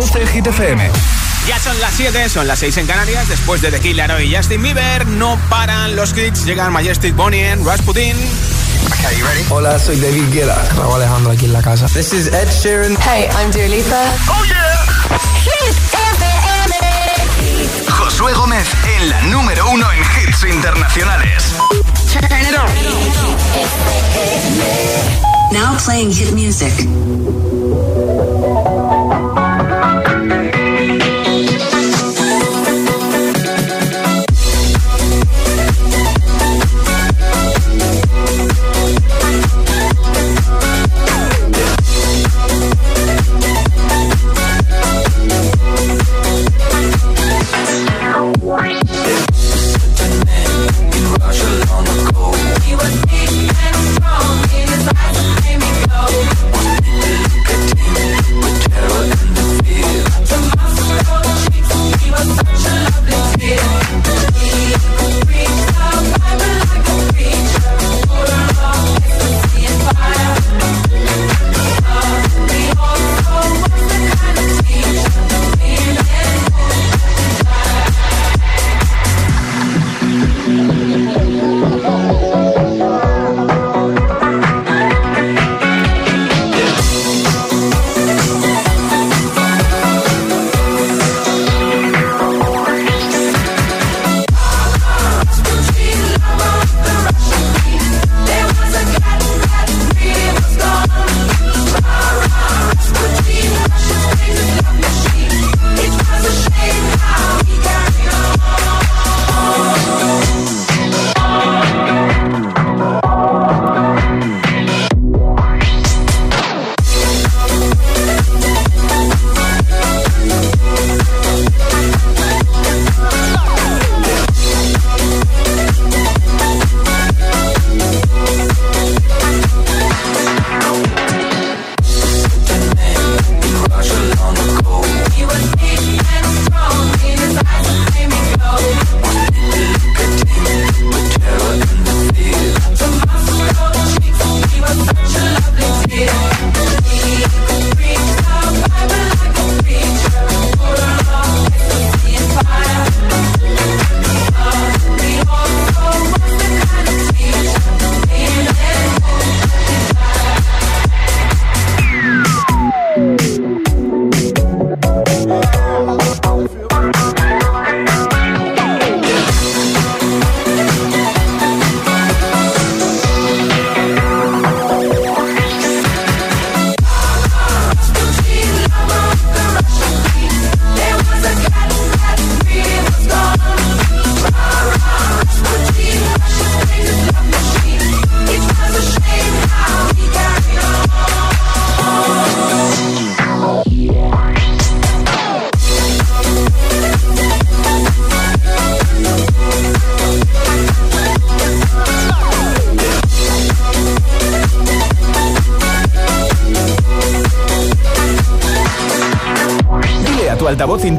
Reproduce Hit FM. Ya son las 7, son las 6 en Canarias. Después de The Killer y Justin Bieber, no paran los hits. Llegan Majestic Bonnie and Rasputin. Okay, you ready? Hola, soy David Guetta. Raúl Alejandro aquí en la casa. This is Ed Sheeran. Hey, I'm Dua Lipa. Oh yeah. Hit FM. Josué Gómez en la número uno en hits internacionales. Turn it on. Now playing hit music.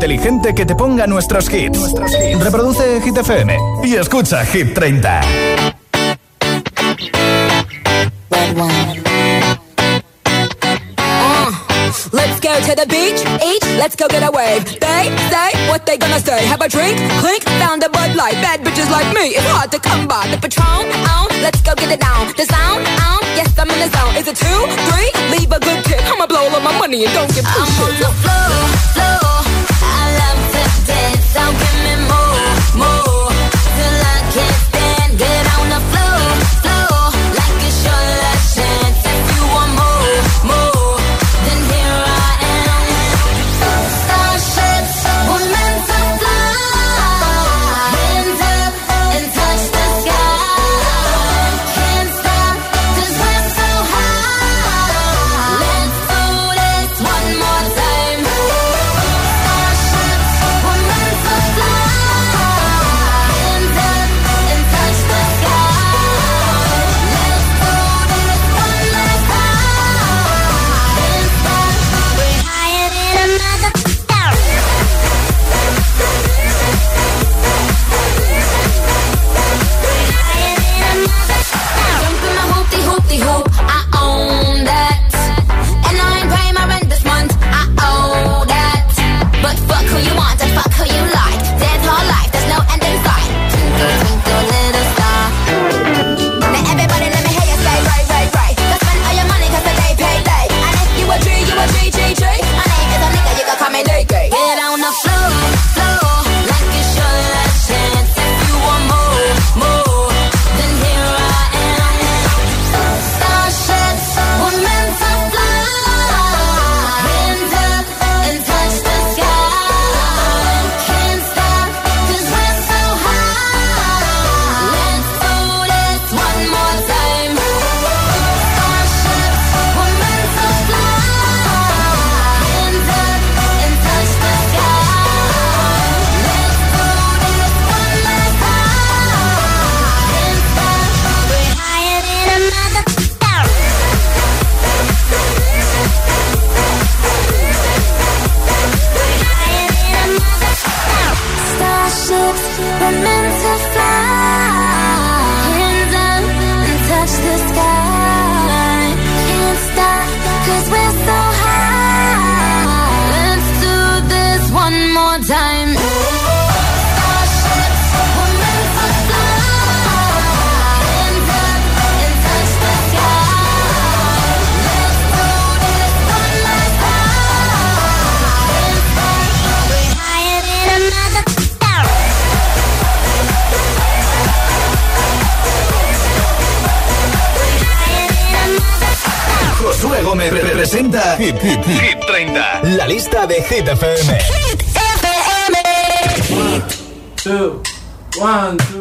Inteligente que te ponga nuestros hits. Reproduce Hit FM y escucha Hit 30. Let's go to the beach, eat, let's go get a wave. They say what they gonna say. Have a drink, clink, found a Bud Light. Bad bitches like me, it's hard to come by. The Patron, on, let's go get it down. The sound, on, yes I'm in the zone. Is it two, three? Leave a good tip. I'ma blow all of my money and don't give two I'm on the floor, floor. I love to dance. So give me more, more. Hit, Hit, Hit 30. La lista de Hit FM. two, one, two,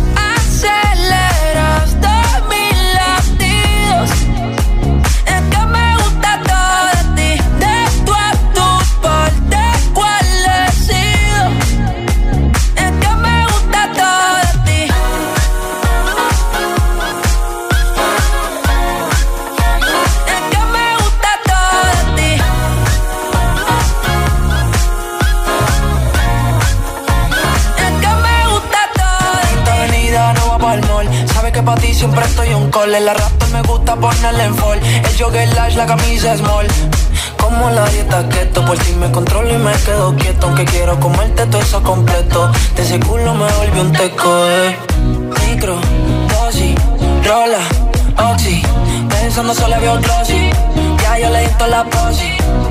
Un. En la raptor me gusta ponerle en fall. El jogger large, la camisa small. Como la dieta keto, por ti me controlo y me quedo quieto. Aunque quiero comerte todo eso completo. De ese culo me volví un teco, eh. Micro, dosis, rola, oxi. Pensando solo veo glossy. Ya yo le di la posi.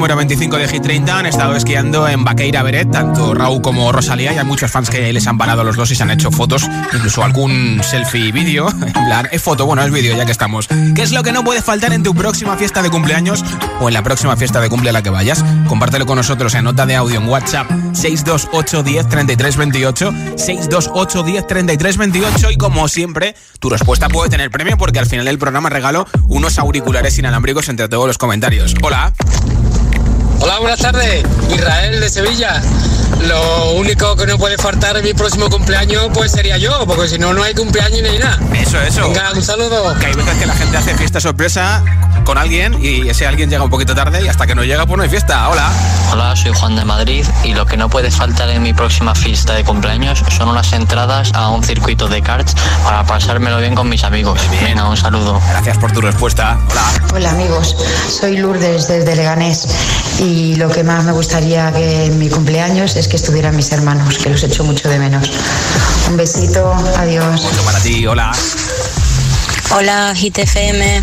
Número 25 de Hit 30. Han estado esquiando en Baqueira Beret, tanto Raúl como Rosalía. Y hay muchos fans que les han parado los dos y se han hecho fotos, incluso algún selfie vídeo. En es foto, bueno, es vídeo, ya que estamos. ¿Qué es lo que no puede faltar en tu próxima fiesta de cumpleaños o en la próxima fiesta de cumple a la que vayas? Compártelo con nosotros en nota de audio en WhatsApp 628 10 33 28. 628 10 33 28. Y como siempre, tu respuesta puede tener premio porque al final del programa regalo unos auriculares inalámbricos entre todos los comentarios. Hola. Hola, buenas tardes. Israel de Sevilla. Lo único que no puede faltar en mi próximo cumpleaños pues sería yo, porque si no, no hay cumpleaños ni nada. Eso, eso. Venga, un saludo. Que hay veces que la gente hace fiesta sorpresa con alguien y ese alguien llega un poquito tarde y hasta que no llega pues no hay fiesta. Hola. Hola, soy Juan de Madrid y lo que no puede faltar en mi próxima fiesta de cumpleaños son unas entradas a un circuito de karts para pasármelo bien con mis amigos. Venga, un saludo. Gracias por tu respuesta. Hola. Hola amigos, soy Lourdes desde Leganés y y lo que más me gustaría que en mi cumpleaños es que estuvieran mis hermanos, que los echo mucho de menos. Un besito, adiós. Para ti, hola. Hola, GTFM.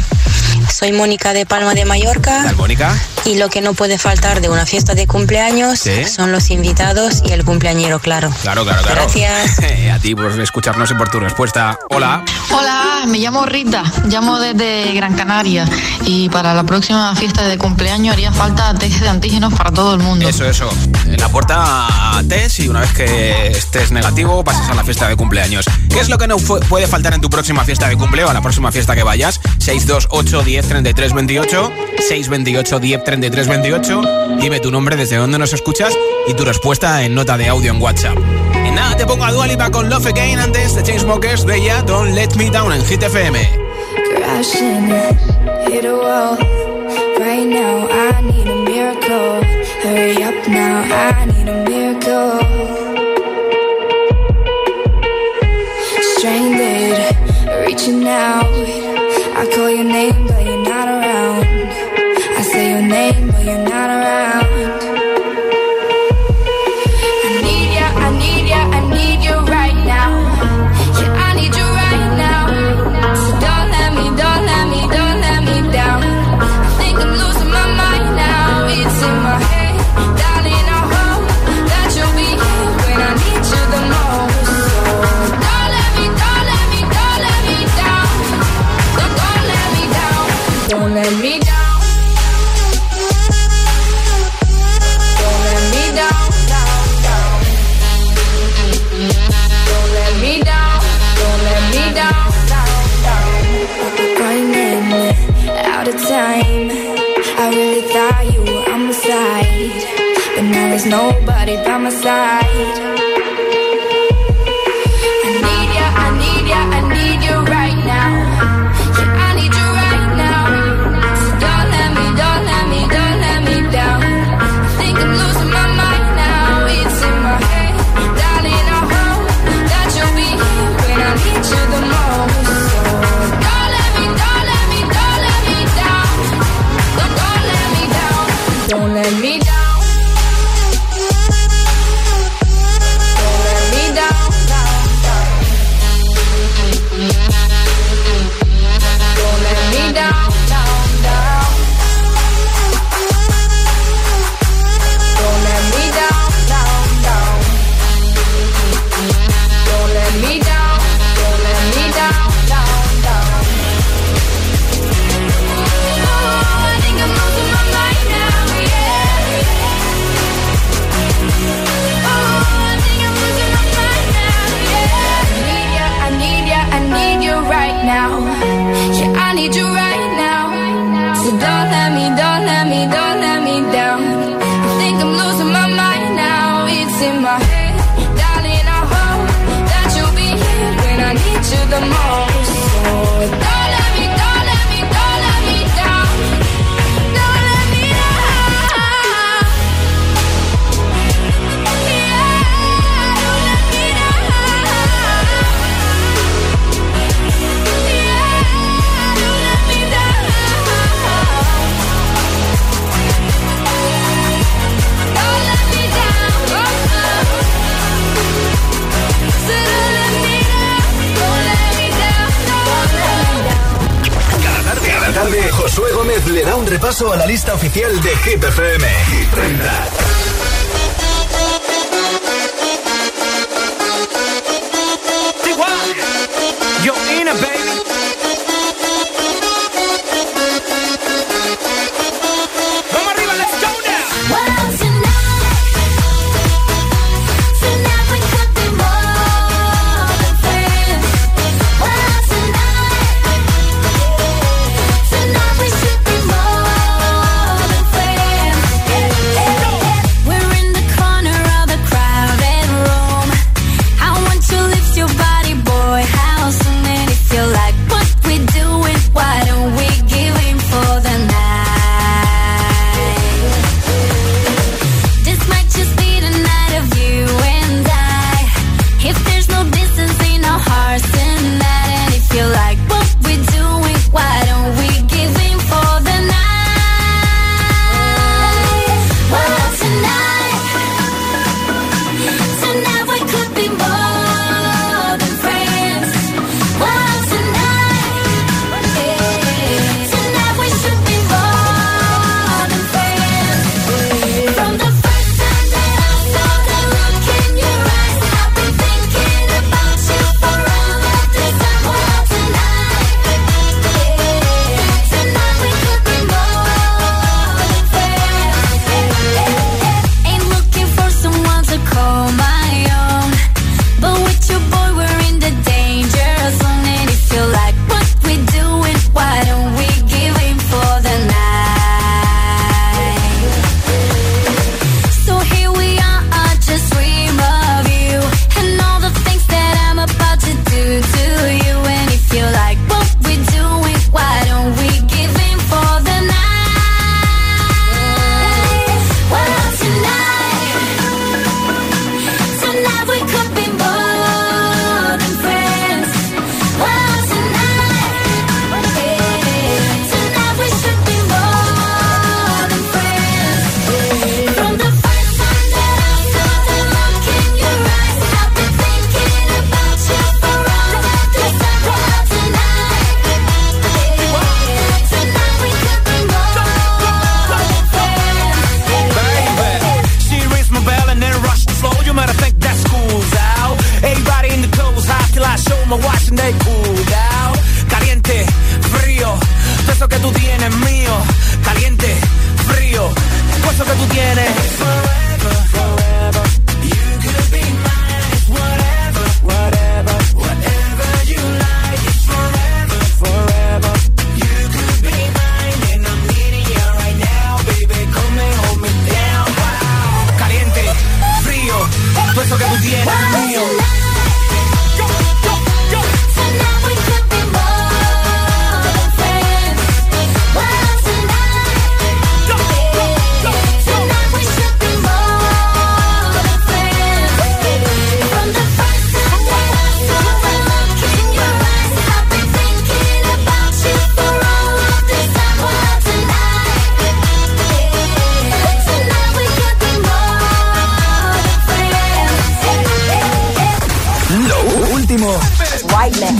Soy Mónica de Palma de Mallorca. ¿Tal, Mónica? Y lo que no puede faltar de una fiesta de cumpleaños Sí. son los invitados y el cumpleañero, claro. Claro, claro, claro. Gracias. A ti por escucharnos y por tu respuesta. Hola. Hola, me llamo Rita, llamo desde Gran Canaria y para la próxima fiesta de cumpleaños haría falta test de antígenos para todo el mundo. Eso, eso. En la puerta test y una vez que estés negativo pasas a la fiesta de cumpleaños. ¿Qué es lo que no puede faltar en tu próxima fiesta de cumpleaños? A la próxima fiesta que vayas. 628 10 33 28. 628 10 33 28. Dime tu nombre, desde dónde nos escuchas y tu respuesta en nota de audio en WhatsApp. Y nada, te pongo a Dualipa con Love Again antes de Chainsmokers de ya Don't Let Me Down en Hit FM. crashing, hit a wall. Right now, I need a miracle. Hurry up now, I need a miracle. Stranded, reaching out. I call your name, around. Really thought you were on my side, but now there's nobody by my side. Le da un repaso a la lista oficial de Hit FM. Hit 30.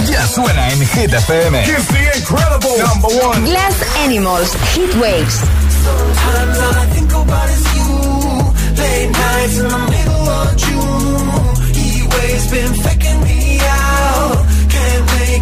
Ya suena en Hit FM. The incredible number one. Glass Animals, Heat Waves. Sometimes all I you. Late nights been faking me out. Can't make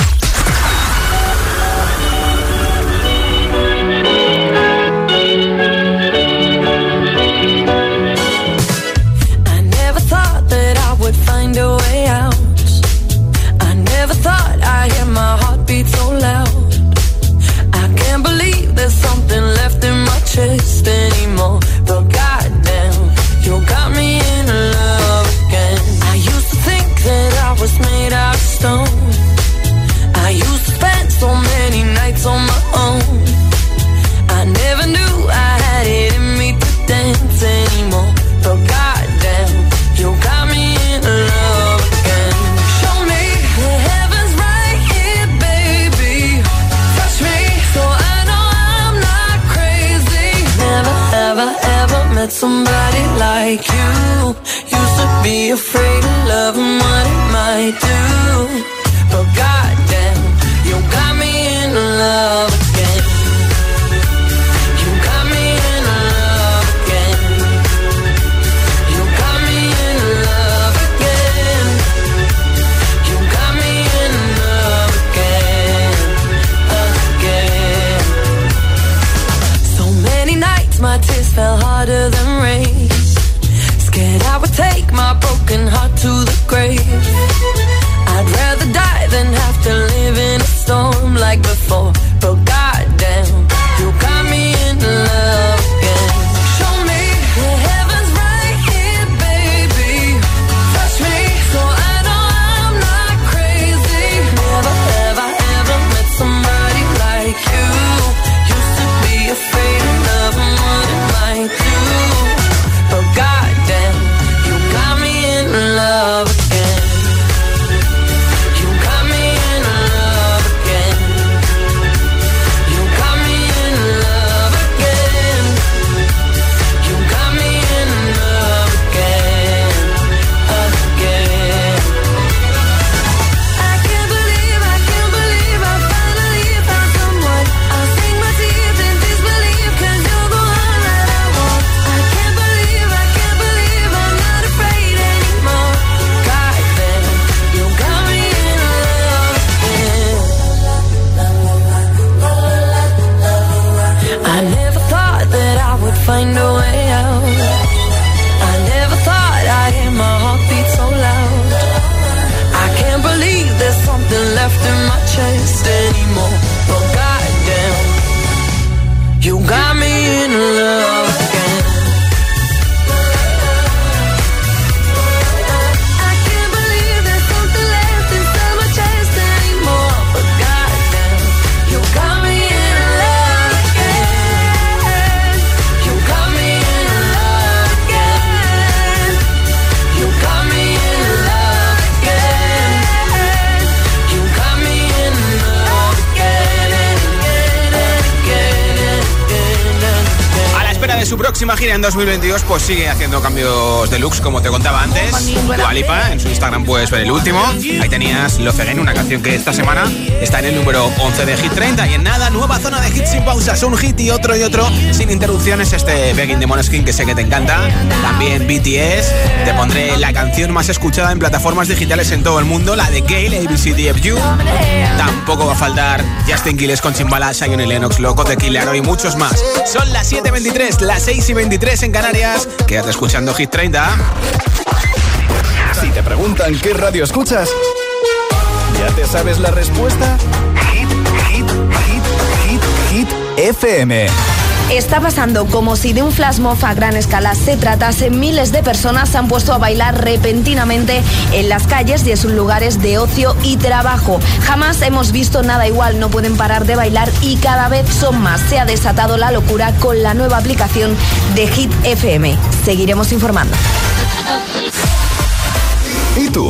be afraid of love? And what it might do? Próxima gira en 2022 pues sigue haciendo cambios de looks, como te contaba antes. Dualipa, en su Instagram puedes ver el último. Ahí tenías Love Again, una canción que esta semana está en el número 11 de Hit 30. Y en nada, nueva zona de hits sin pausas, un hit y otro y otro, sin interrupciones. Este Begging de Moneskin que sé que te encanta. También BTS. Te pondré la canción más escuchada en plataformas digitales en todo el mundo, la de Gale, ABCDFU. Tampoco va a faltar Justin Quiles con Chimbala, Zion y Lennox, Loco, Tequila y muchos más. Son las 7.23, las 6 y 23 en Canarias. Quédate escuchando Hit 30. Si te preguntan qué radio escuchas, ¿ya te sabes la respuesta? Hit, hit, hit, hit, hit, FM. Está pasando como si de un flash mob a gran escala se tratase. Miles de personas se han puesto a bailar repentinamente en las calles y en sus lugares de ocio y trabajo. Jamás hemos visto nada igual, no pueden parar de bailar y cada vez son más. Se ha desatado la locura con la nueva aplicación de Hit FM. Seguiremos informando. ¿Y tú?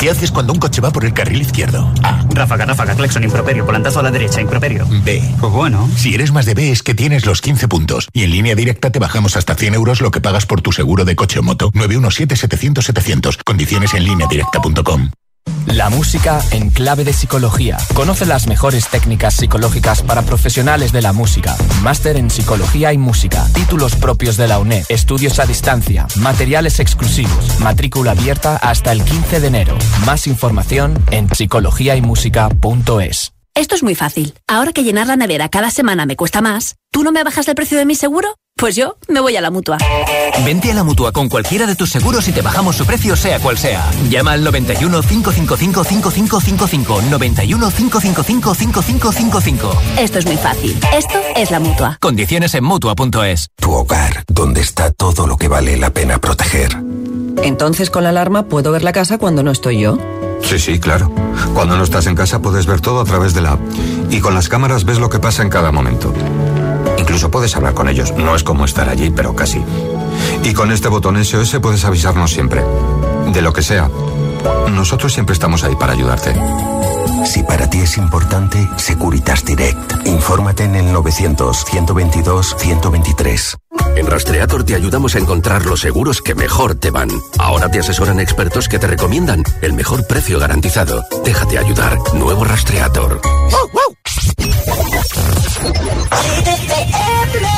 ¿Qué haces cuando un coche va por el carril izquierdo? A. Ráfaga, ráfaga, claxon, improperio, volantazo a la derecha, improperio. B. Pues bueno. Si eres más de B es que tienes los 15 puntos. Y en línea directa te bajamos hasta 100 euros lo que pagas por tu seguro de coche o moto. 917-700-700. Condiciones en línea directa.com. La música en clave de psicología. Conoce las mejores técnicas psicológicas para profesionales de la música. Máster en psicología y música. Títulos propios de la UNED. Estudios a distancia. Materiales exclusivos. Matrícula abierta hasta el 15 de enero. Más información en psicologiaymusica.es. Esto es muy fácil. Ahora que llenar la nevera cada semana me cuesta más, ¿tú no me bajas el precio de mi seguro? Pues yo me voy a la mutua. Vente a la mutua con cualquiera de tus seguros y te bajamos su precio, sea cual sea. Llama al 91 555 5555. 91 555 5555. Esto es muy fácil. Esto es la mutua. Condiciones en mutua.es. Tu hogar, donde está todo lo que vale la pena proteger. Entonces con la alarma puedo ver la casa cuando no estoy yo. Sí, sí, claro. Cuando no estás en casa puedes ver todo a través de la app. Y con las cámaras ves lo que pasa en cada momento. Incluso puedes hablar con ellos. No es como estar allí, pero casi. Y con este botón SOS puedes avisarnos siempre. De lo que sea. Nosotros siempre estamos ahí para ayudarte. Si para ti es importante, Securitas Direct. Infórmate en el 900-122-123. En Rastreator te ayudamos a encontrar los seguros que mejor te van. Ahora te asesoran expertos que te recomiendan el mejor precio garantizado. Déjate ayudar. Nuevo Rastreator. Get me to arrive.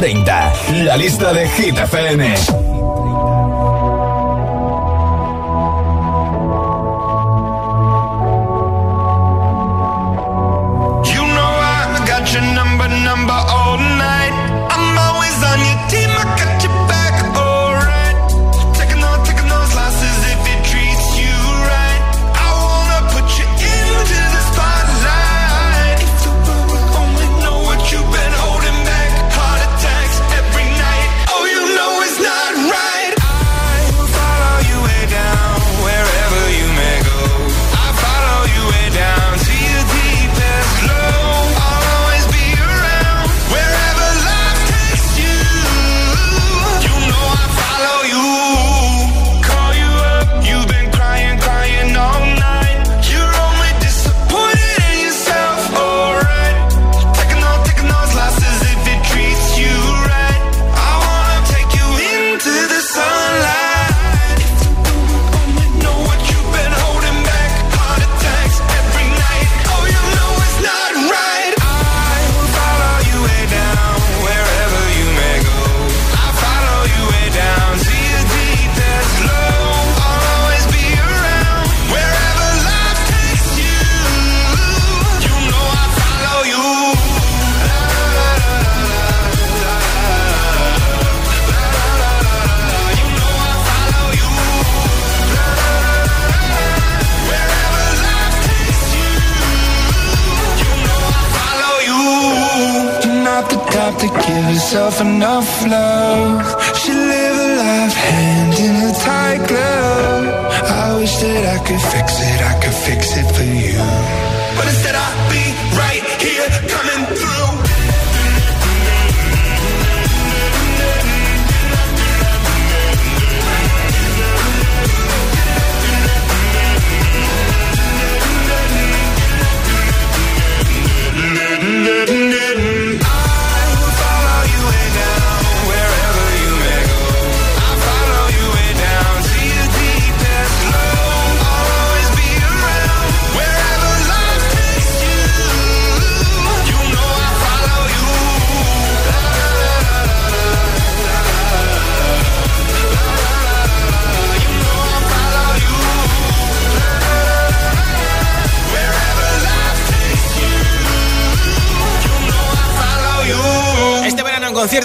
30, la lista de Hit FM.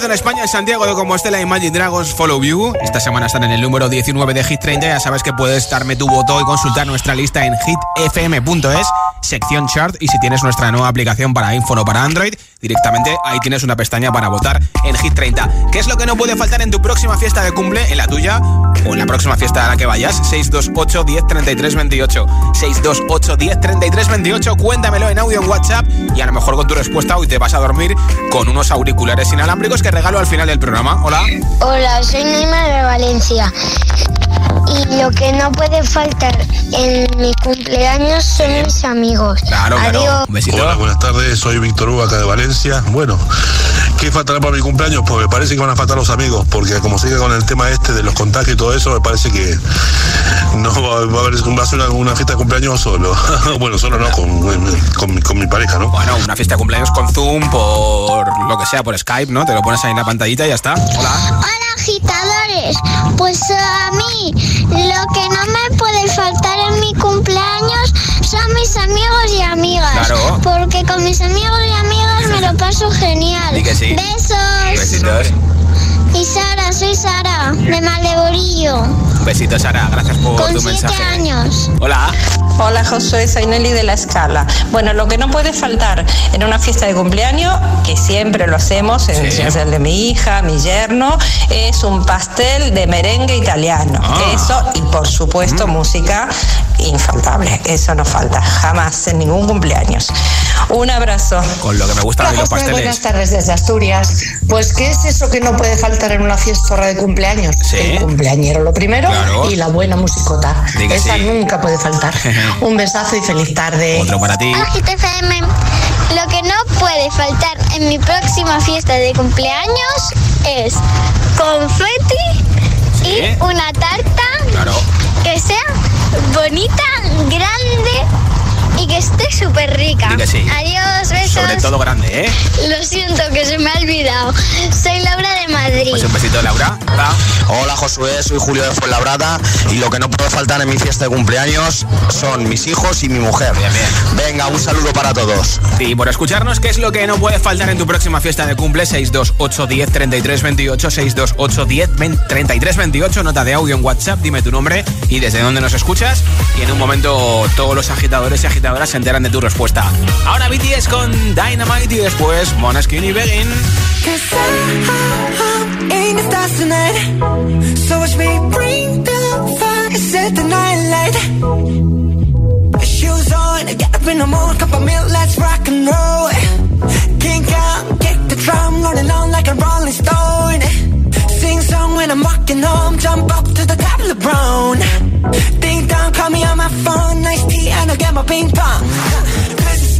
En España, en Santiago de Compostela, Imagine Dragons Follow You. Esta semana están en el número 19 de Hit 30. Ya sabes que puedes darme tu voto y consultar nuestra lista en hitfm.es, sección chart. Y si tienes nuestra nueva aplicación para iPhone o para Android, directamente ahí tienes una pestaña para votar en Hit 30. ¿Qué es lo que no puede faltar en tu próxima fiesta de cumple, en la tuya o en la próxima fiesta a la que vayas? 628 10 33 28. 628 10 33 28. Cuéntamelo en audio en WhatsApp y a lo mejor con tu respuesta hoy te vas a dormir con unos auriculares inalámbricos que regalo al final del programa. Hola. Hola, soy Neymar de Valencia. Y lo que no puede faltar en mi cumpleaños son mis amigos. Claro, Adiós. Hola, buenas tardes, soy Víctor Hugo acá de Valencia. Bueno, ¿qué faltará para mi cumpleaños? Pues me parece que van a faltar los amigos, porque como sigue con el tema este de los contagios y todo eso, me parece que no va, a haber va a ser una, una fiesta de cumpleaños solo. bueno, solo no, con, con mi- con mi pareja, ¿no? Bueno, una fiesta de cumpleaños con Zoom, por lo que sea, por Skype, ¿no? Te lo pones ahí en la pantallita y ya está. Hola. Hola agitadores, pues a mí lo que no me puede faltar en mi cumpleaños son mis amigos y amigas. Claro. Porque con mis amigos y amigas me lo paso genial. Que sí. Besos. Besitos. Y Sara, soy Sara, de Maldevorillo, Un besito, Sara. Gracias por con tu siete mensaje. años. Hola. Hola Josué, soy Nelly de La Escala. Bueno, lo que no puede faltar en una fiesta de cumpleaños, que siempre lo hacemos, en Sí. el de mi hija, mi yerno, es un pastel de merengue italiano. Ah. Eso y por supuesto música infaltable. Eso no falta jamás en ningún cumpleaños. Un abrazo. Con lo que me gusta de los Buenas pasteles. tardes desde Asturias. Pues, ¿qué es eso que no puede faltar en una fiesta de cumpleaños? Sí. El cumpleañero, lo primero, Claro. y la buena musicota. Di que Esa sí. nunca puede faltar. Un besazo y feliz tarde. Otro para ti. Lo que no puede faltar en mi próxima fiesta de cumpleaños es confeti Sí. y una tarta Claro. Que sea bonita, grande y que esté súper rica. Di que sí. Adiós, besos. Sobre todo grande, ¿eh? Lo siento que se me ha olvidado. Soy Laura de Madrid. Pues un besito, Laura. Hola. Hola Josué, soy Julio de Fuenlabrada y lo que no puede faltar en mi fiesta de cumpleaños son mis hijos y mi mujer. Venga, un saludo para todos. Y por escucharnos, ¿qué es lo que no puede faltar en tu próxima fiesta de cumple? 628 10 33 28 628 10 33 28 Nota de audio en WhatsApp, dime tu nombre y desde dónde nos escuchas. Y en un momento todos los agitadores y agitadoras se enteran de tu respuesta. Ahora BTS con Dynamite y después Monaskin y Begin. the drum, rolling on like. Song when I'm walking home, jump up to the top of the brown. Ding dong, call me on my phone, nice tea, and I'll get my ping pong. This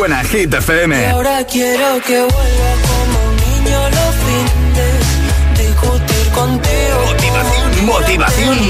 suena Hit FM. Y ahora quiero que vuelva como un niño los fines. Discutir contigo. Motivación, motivación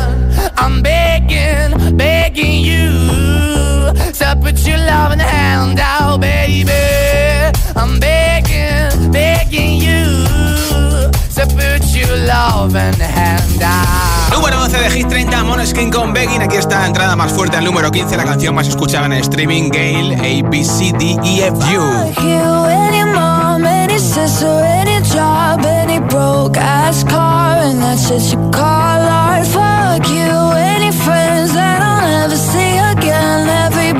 I'm begging, begging you to put your loving hand out, baby. I'm begging, begging you to put your loving hand out. Número 11 de Hit 30, Moneskin con Begging. Aquí está la entrada más fuerte al número 15, la canción más escuchada en el streaming, Gale, A, B, C, D, E, F, U.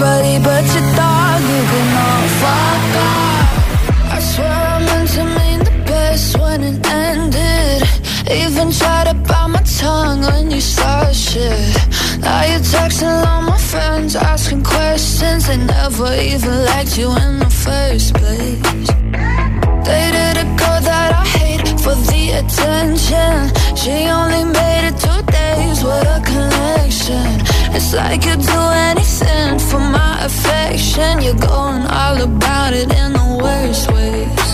But your dog, you can all fuck off. I swear I meant to mean the best when it ended. Even tried to bite my tongue when you started shit. Now you're texting all my friends, asking questions. They never even liked you in the first place. Dated a girl that I hate for the attention. She only made it two days with a connection. It's like you'd do anything for my affection. You're going all about it in the worst ways.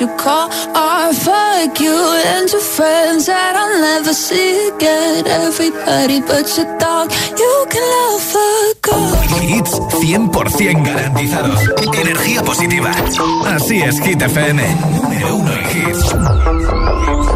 you call or fuck you friends never see again? Everybody but you can. Hits 100% garantizados. Energía positiva. Así es, Hit FM. Número uno en hits.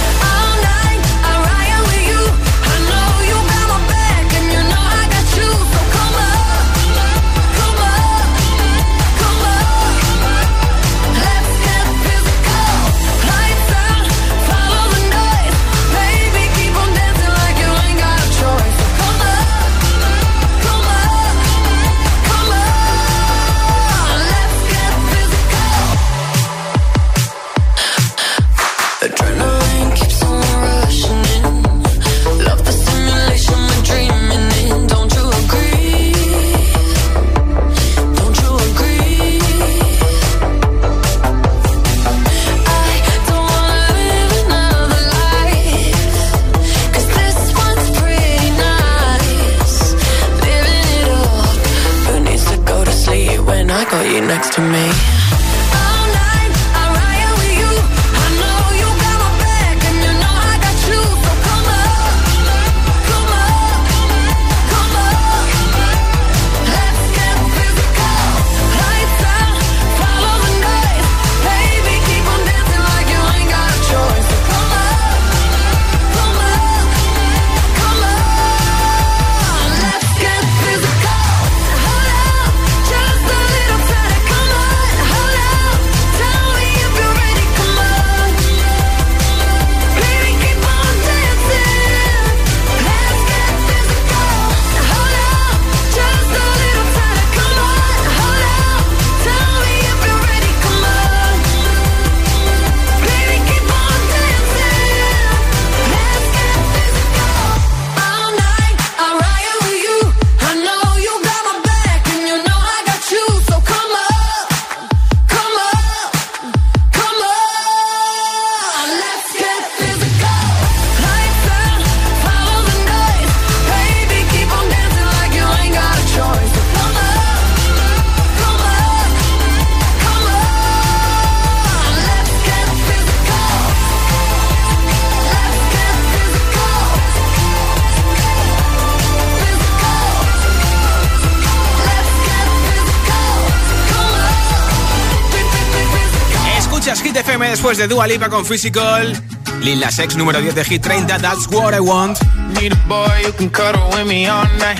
Después de Dua Lipa con Physical, Lil Nas X número 10 de Hit 30, That's What I Want. Need a boy who can cuddle with me all night.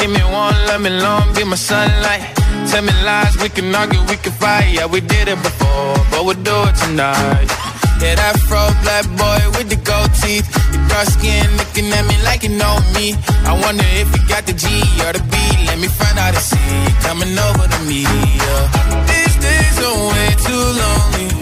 Give me one, let me long, be my sunlight. Tell me lies, we can argue, we can fight. Yeah, we did it before, but we'll do it tonight. Yeah, that fro black boy with the gold teeth. The dark skin looking at me like you know me. I wonder if you got the G or the B. Let me find out and see. Coming over to me. Yeah. These days are way too lonely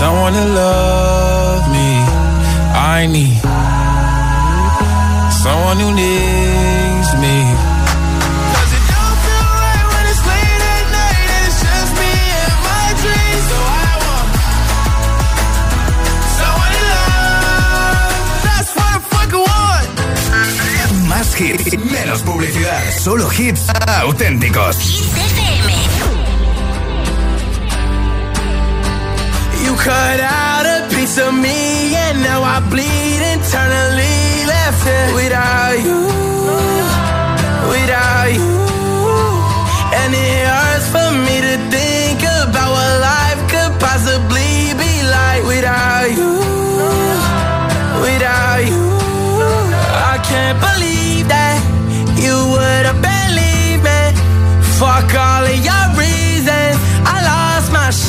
someone to love me. I need someone who needs me. 'Cause it don't feel right when it's late at night and it's just me and my dreams. So I want someone to love. That's what I fucking want. Más hits, menos publicidad. Solo hits auténticos. You cut out a piece of me and now I bleed internally left it without you, without you. And it hurts for me to think about what life could possibly be like without you, without you. I can't believe that you would have believed me. Fuck all of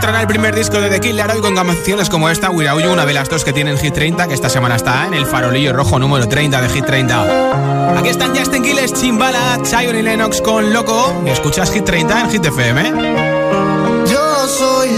nos el primer disco de The Killer hoy con canciones como esta, Without You, una de las dos que tienen Hit 30, que esta semana está en el farolillo rojo número 30 de Hit 30. Aquí están Justin Quiles, Chimbala, Zion y Lennox con Loco. Escuchas Hit 30 en Hit FM.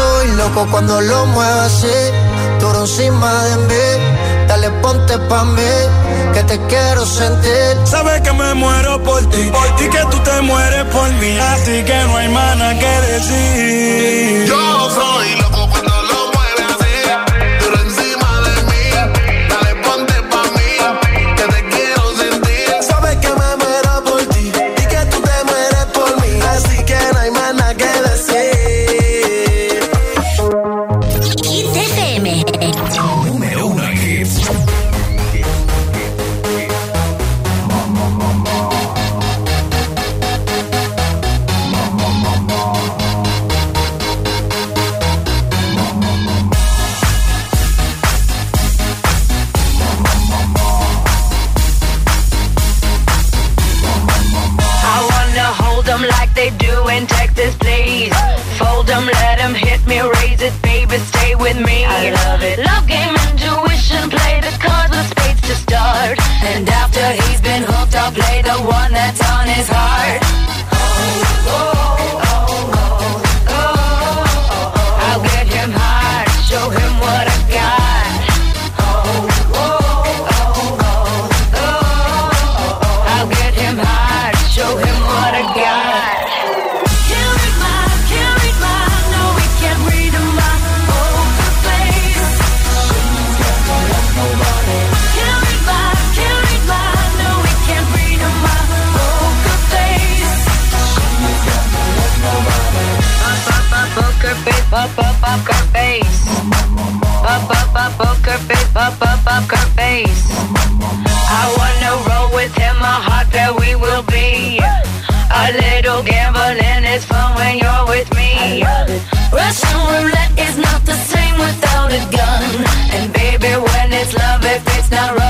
soy loco cuando lo muevo así. Duro encima de mí, dale ponte pa' mí, que te quiero sentir. Sabes que me muero por ti, por ti que tú te mueres por mí. Así que no hay mana que decir. Yo soy loco. it's fun when you're with me. Russian roulette is not the same without a gun. And baby, when it's love, if it's not right.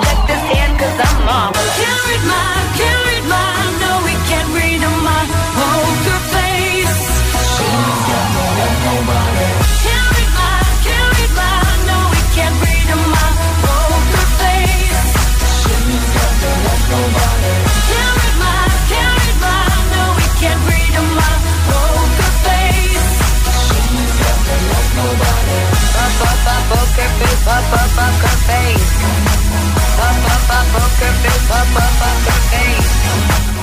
cause I'm marvelous. Can't read my, can't read my, no we can't read my poker face. She's got nobody. Can't read can't read no can't read my poker face. She's got no one, nobody. Can't read can't read no can't read my poker face. She's got nobody. Poker face, poker face. boca, meu papapá também.